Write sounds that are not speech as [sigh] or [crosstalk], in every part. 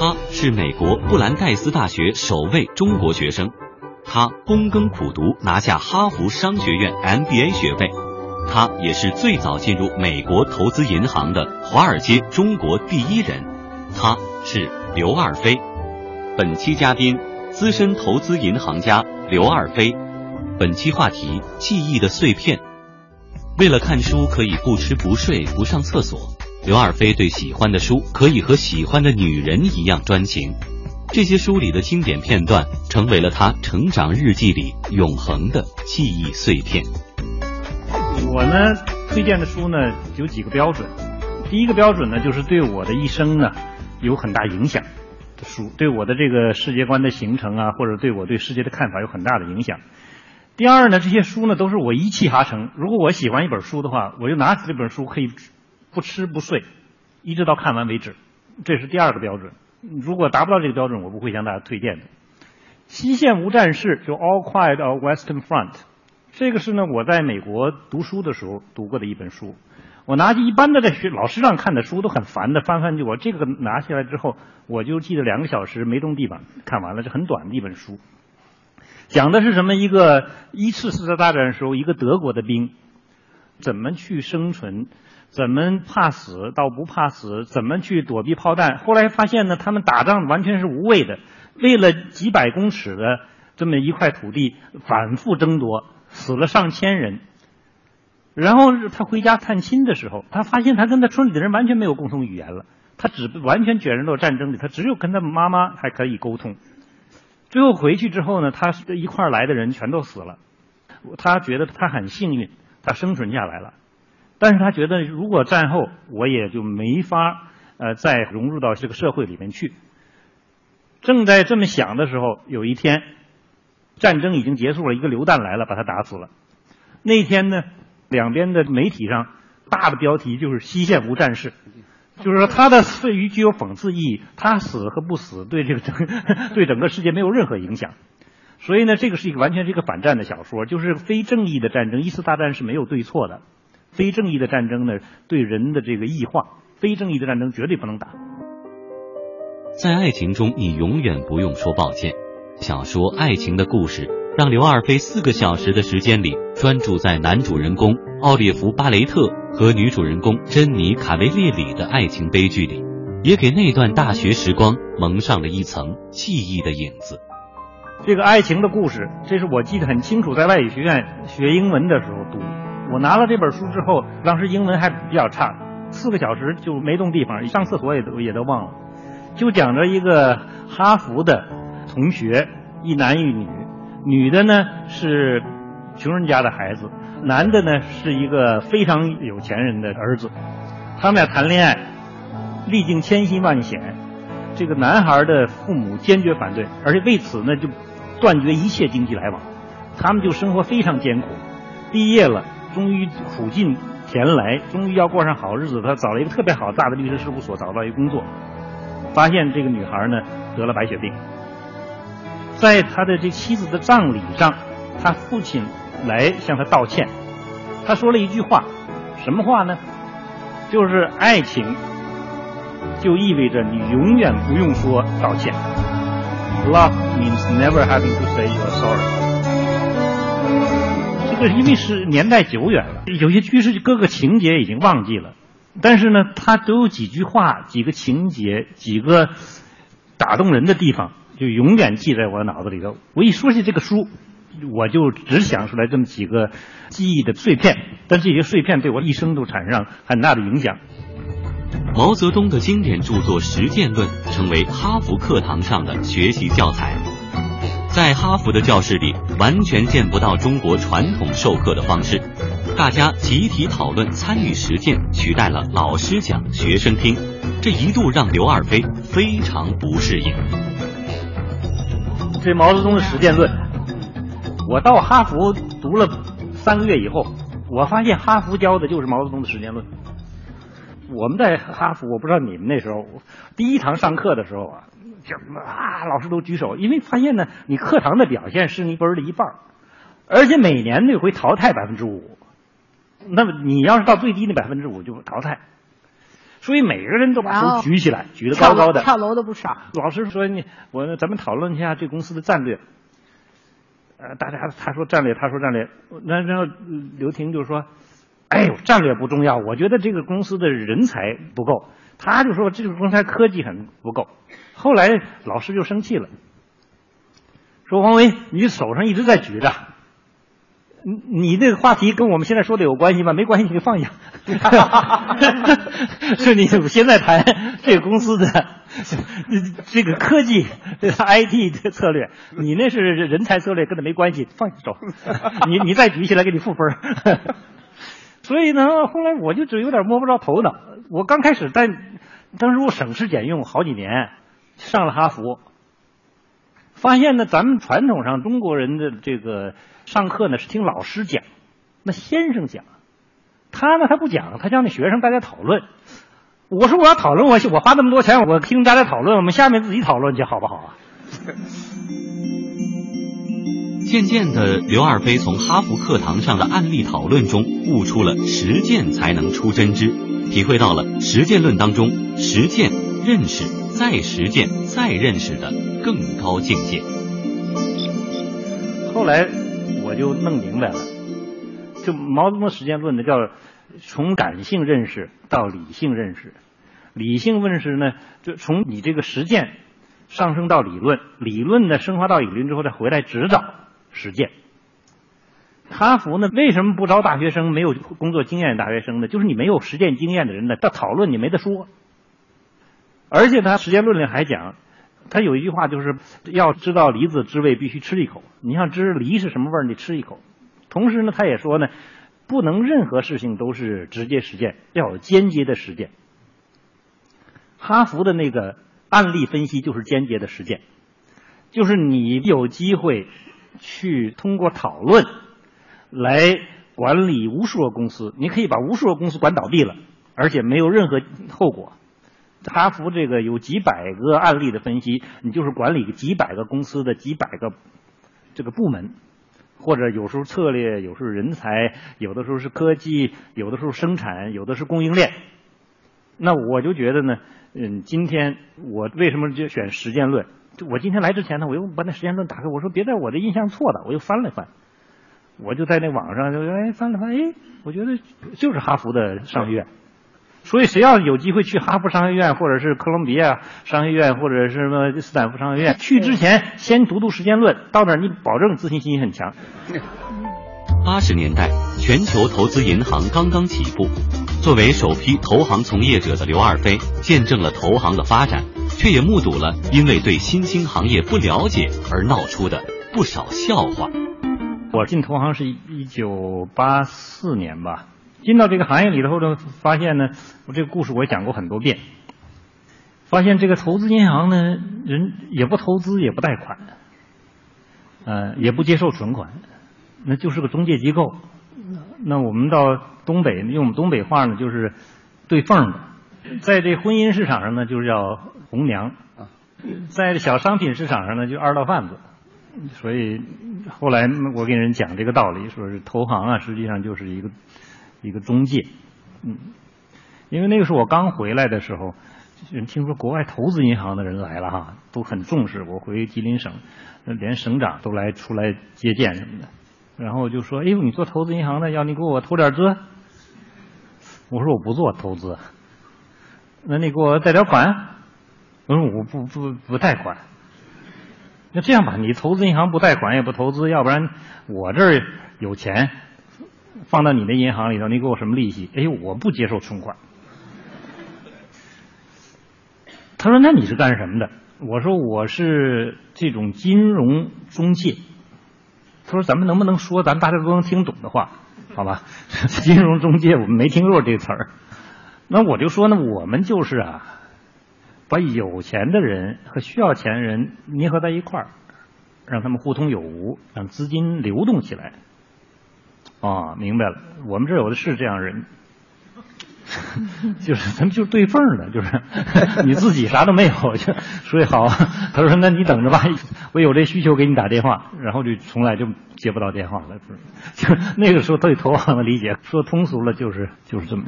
他是美国布兰代斯大学首位中国学生，他躬耕苦读拿下哈佛商学院 MBA 学位，他也是最早进入美国投资银行的华尔街中国第一人，他是刘二飞。本期嘉宾，资深投资银行家刘二飞。本期话题：记忆的碎片。为了看书可以不吃不睡不上厕所，刘二飞对喜欢的书可以和喜欢的女人一样专情。这些书里的经典片段成为了他成长日记里永恒的记忆碎片。我呢，推荐的书呢有几个标准。第一个标准呢，就是对我的一生呢有很大影响的书，对我的这个世界观的形成啊，或者对我对世界的看法有很大的影响。第二呢，这些书呢都是我一气哈成。如果我喜欢一本书的话，我就拿起这本书可以不吃不睡，一直到看完为止。这是第二个标准。如果达不到这个标准，我不会向大家推荐的。《西线无战事》就《All Quiet on Western Front》，这个是呢我在美国读书的时候读过的一本书。我拿起一般的在学老师让看的书都很烦的，翻翻就我这个拿起来之后，我就记得两个小时没动地板看完了，这很短的一本书。讲的是什么？一个一次世界大战的时候，一个德国的兵怎么去生存，怎么怕死到不怕死，怎么去躲避炮弹。后来发现呢，他们打仗完全是无谓的，为了几百公尺的这么一块土地反复争夺，死了上千人。然后他回家探亲的时候，他发现他跟他村里的人完全没有共同语言了，他只完全卷入到战争里，他只有跟他妈妈还可以沟通。最后回去之后呢，他一块来的人全都死了。他觉得他很幸运，他生存下来了。但是他觉得如果战后我也就没法呃再融入到这个社会里面去。正在这么想的时候，有一天战争已经结束了，一个榴弹来了，把他打死了。那天呢，两边的媒体上大的标题就是“西线无战事”。就是说，他的死于具有讽刺意义。他死和不死对这个整对整个世界没有任何影响。所以呢，这个是一个完全是一个反战的小说，就是非正义的战争。一次大战是没有对错的，非正义的战争呢，对人的这个异化，非正义的战争绝对不能打。在爱情中，你永远不用说抱歉。小说《爱情的故事》让刘二飞四个小时的时间里专注在男主人公奥列弗·巴雷特。和女主人公珍妮·卡维列里的爱情悲剧里，也给那段大学时光蒙上了一层记忆的影子。这个爱情的故事，这是我记得很清楚，在外语学院学英文的时候读。我拿了这本书之后，当时英文还比较差，四个小时就没动地方，上厕所也都也都忘了。就讲着一个哈佛的同学，一男一女，女的呢是穷人家的孩子。男的呢是一个非常有钱人的儿子，他们俩谈恋爱，历尽千辛万险，这个男孩的父母坚决反对，而且为此呢就断绝一切经济来往，他们就生活非常艰苦。毕业了，终于苦尽甜来，终于要过上好日子。他找了一个特别好大的律师事务所，找到一个工作，发现这个女孩呢得了白血病，在他的这妻子的葬礼上，他父亲。来向他道歉，他说了一句话，什么话呢？就是爱情就意味着你永远不用说道歉。Love means never having to say you are sorry。这因为是年代久远了，有些居士各个情节已经忘记了，但是呢，他都有几句话、几个情节、几个打动人的地方，就永远记在我脑子里头。我一说起这个书。我就只想出来这么几个记忆的碎片，但这些碎片对我一生都产生了很大的影响。毛泽东的经典著作《实践论》成为哈佛课堂上的学习教材，在哈佛的教室里完全见不到中国传统授课的方式，大家集体讨论、参与实践，取代了老师讲、学生听，这一度让刘二飞非常不适应。这毛泽东的《实践论》。我到哈佛读了三个月以后，我发现哈佛教的就是毛泽东的《实践论》。我们在哈佛，我不知道你们那时候第一堂上课的时候啊，就啊，老师都举手，因为发现呢，你课堂的表现是你本的一半而且每年那会淘汰百分之五，那么你要是到最低那百分之五就淘汰。所以每个人都把手举起来，举得高高的，跳楼的不少。老师说你我咱们讨论一下这公司的战略。呃，大家他说战略，他说战略，那然后刘婷就说，哎呦，战略不重要，我觉得这个公司的人才不够。他就说这个公司科技很不够。后来老师就生气了，说王维，你手上一直在举着。你你这个话题跟我们现在说的有关系吗？没关系，你放下。[laughs] 是你现在谈这个公司的这个科技，IT 的策略，你那是人才策略，跟他没关系，放下手。你你再举起来，给你负分。所以呢，后来我就只有点摸不着头脑。我刚开始在当时我省吃俭用好几年，上了哈佛，发现呢，咱们传统上中国人的这个。上课呢是听老师讲，那先生讲，他呢他不讲，他叫那学生大家讨论。我说我要讨论，我我花那么多钱，我听大家讨论，我们下面自己讨论去好不好啊？渐渐的，刘二飞从哈佛课堂上的案例讨论中悟出了实践才能出真知，体会到了实践论当中实践、认识、再实践、再认识的更高境界。后来。我就弄明白了，就毛泽东实践论呢，叫从感性认识到理性认识，理性认识呢，就从你这个实践上升到理论，理论呢升华到理论之后再回来指导实践。哈佛呢为什么不招大学生没有工作经验的大学生呢？就是你没有实践经验的人呢，他讨论你没得说。而且他实践论里还讲。他有一句话，就是要知道梨子滋味，必须吃一口。你想知梨是什么味儿，你吃一口。同时呢，他也说呢，不能任何事情都是直接实践，要有间接的实践。哈佛的那个案例分析就是间接的实践，就是你有机会去通过讨论来管理无数个公司，你可以把无数个公司管倒闭了，而且没有任何后果。哈佛这个有几百个案例的分析，你就是管理几百个公司的几百个这个部门，或者有时候策略，有时候人才，有的时候是科技，有的时候生产，有的是供应链。那我就觉得呢，嗯，今天我为什么就选实践论？我今天来之前呢，我又把那时间论打开，我说别在我的印象错了，我又翻了翻，我就在那网上就哎翻了翻，哎，我觉得就是哈佛的商学院。所以，谁要有机会去哈佛商学院，或者是哥伦比亚商学院，或者是什么斯坦福商学院，去之前先读读时间论，到那儿你保证自信心很强。八十年代，全球投资银行刚刚起步，作为首批投行从业者的刘二飞，见证了投行的发展，却也目睹了因为对新兴行业不了解而闹出的不少笑话。我进投行是一九八四年吧。进到这个行业里头呢，发现呢，我这个故事我也讲过很多遍。发现这个投资银行呢，人也不投资，也不贷款，呃，也不接受存款，那就是个中介机构。那我们到东北用我们东北话呢，就是对缝的。[laughs] 在这婚姻市场上呢，就是叫红娘；在小商品市场上呢，就二道贩子。所以后来我给人讲这个道理，说是投行啊，实际上就是一个。一个中介，嗯，因为那个时候我刚回来的时候，听说国外投资银行的人来了哈，都很重视。我回吉林省，连省长都来出来接见什么的。然后就说：“哎呦，你做投资银行的，要你给我投点资。”我说：“我不做投资。”那你给我贷点款？我说：“我不不不贷款。”那这样吧，你投资银行不贷款也不投资，要不然我这儿有钱。放到你的银行里头，你给我什么利息？哎呦，我不接受存款。他说：“那你是干什么的？”我说：“我是这种金融中介。”他说：“咱们能不能说咱大家都能听懂的话？好吧？[laughs] 金融中介我们没听过这词儿。那我就说呢，我们就是啊，把有钱的人和需要钱的人捏合在一块儿，让他们互通有无，让资金流动起来。”啊，明白了，我们这有的是这样人，[laughs] 就是咱们就是对缝的，就是 [laughs] 你自己啥都没有，就所以好。[laughs] 他说：“那你等着吧，我有这需求给你打电话。”然后就从来就接不到电话了。就那个时候对投行的理解，说通俗了就是就是这么。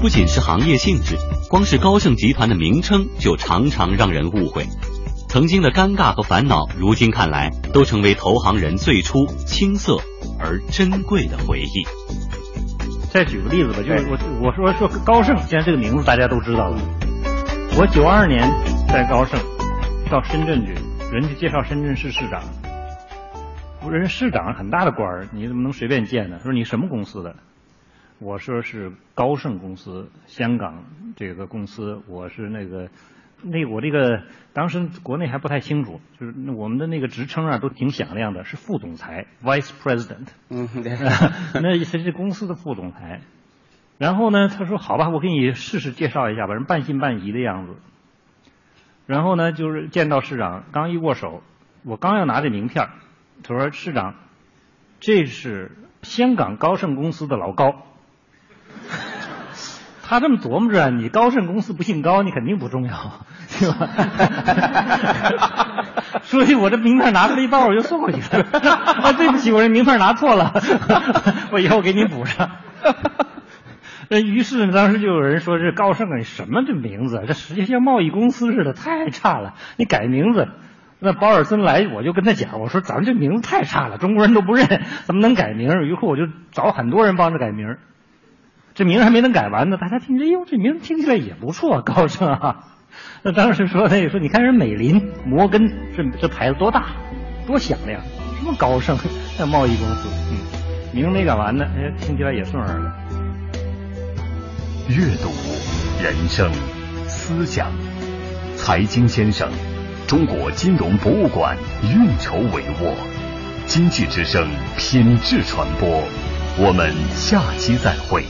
不仅是行业性质，光是高盛集团的名称就常常让人误会。曾经的尴尬和烦恼，如今看来都成为投行人最初青涩而珍贵的回忆。再举个例子吧，就是我我说说高盛，现在这个名字大家都知道了。我九二年在高盛到深圳去，人家介绍深圳市市长，人市长很大的官儿，你怎么能随便见呢？说你什么公司的？我说是高盛公司，香港这个公司，我是那个。那我这个当时国内还不太清楚，就是我们的那个职称啊都挺响亮的，是副总裁 （Vice President）。嗯，对。[laughs] 那是这公司的副总裁。然后呢，他说：“好吧，我给你试试介绍一下吧。”人半信半疑的样子。然后呢，就是见到市长，刚一握手，我刚要拿这名片，他说：“市长，这是香港高盛公司的老高。” [laughs] 他这么琢磨着，你高盛公司不姓高，你肯定不重要，[laughs] 对吧？[laughs] 所以我这名片拿出来一包，我就送过去了。啊，对不起，我这名片拿错了，我以后给你补上。那于是当时就有人说：“这高盛啊，什么这名字？这实际像贸易公司似的，太差了！你改名字。”那保尔森来，我就跟他讲，我说：“咱们这名字太差了，中国人都不认，怎么能改名？”于是我就找很多人帮着改名。这名还没能改完呢，大家听着，哎呦，这名听起来也不错，高盛啊。那当时说那个说，你看人美林、摩根，这这牌子多大，多响亮，什么高盛，那贸易公司，嗯，名没改完呢，哎，听起来也顺耳了。阅读、人生、思想、财经先生，中国金融博物馆运筹帷幄，经济之声品质传播，我们下期再会。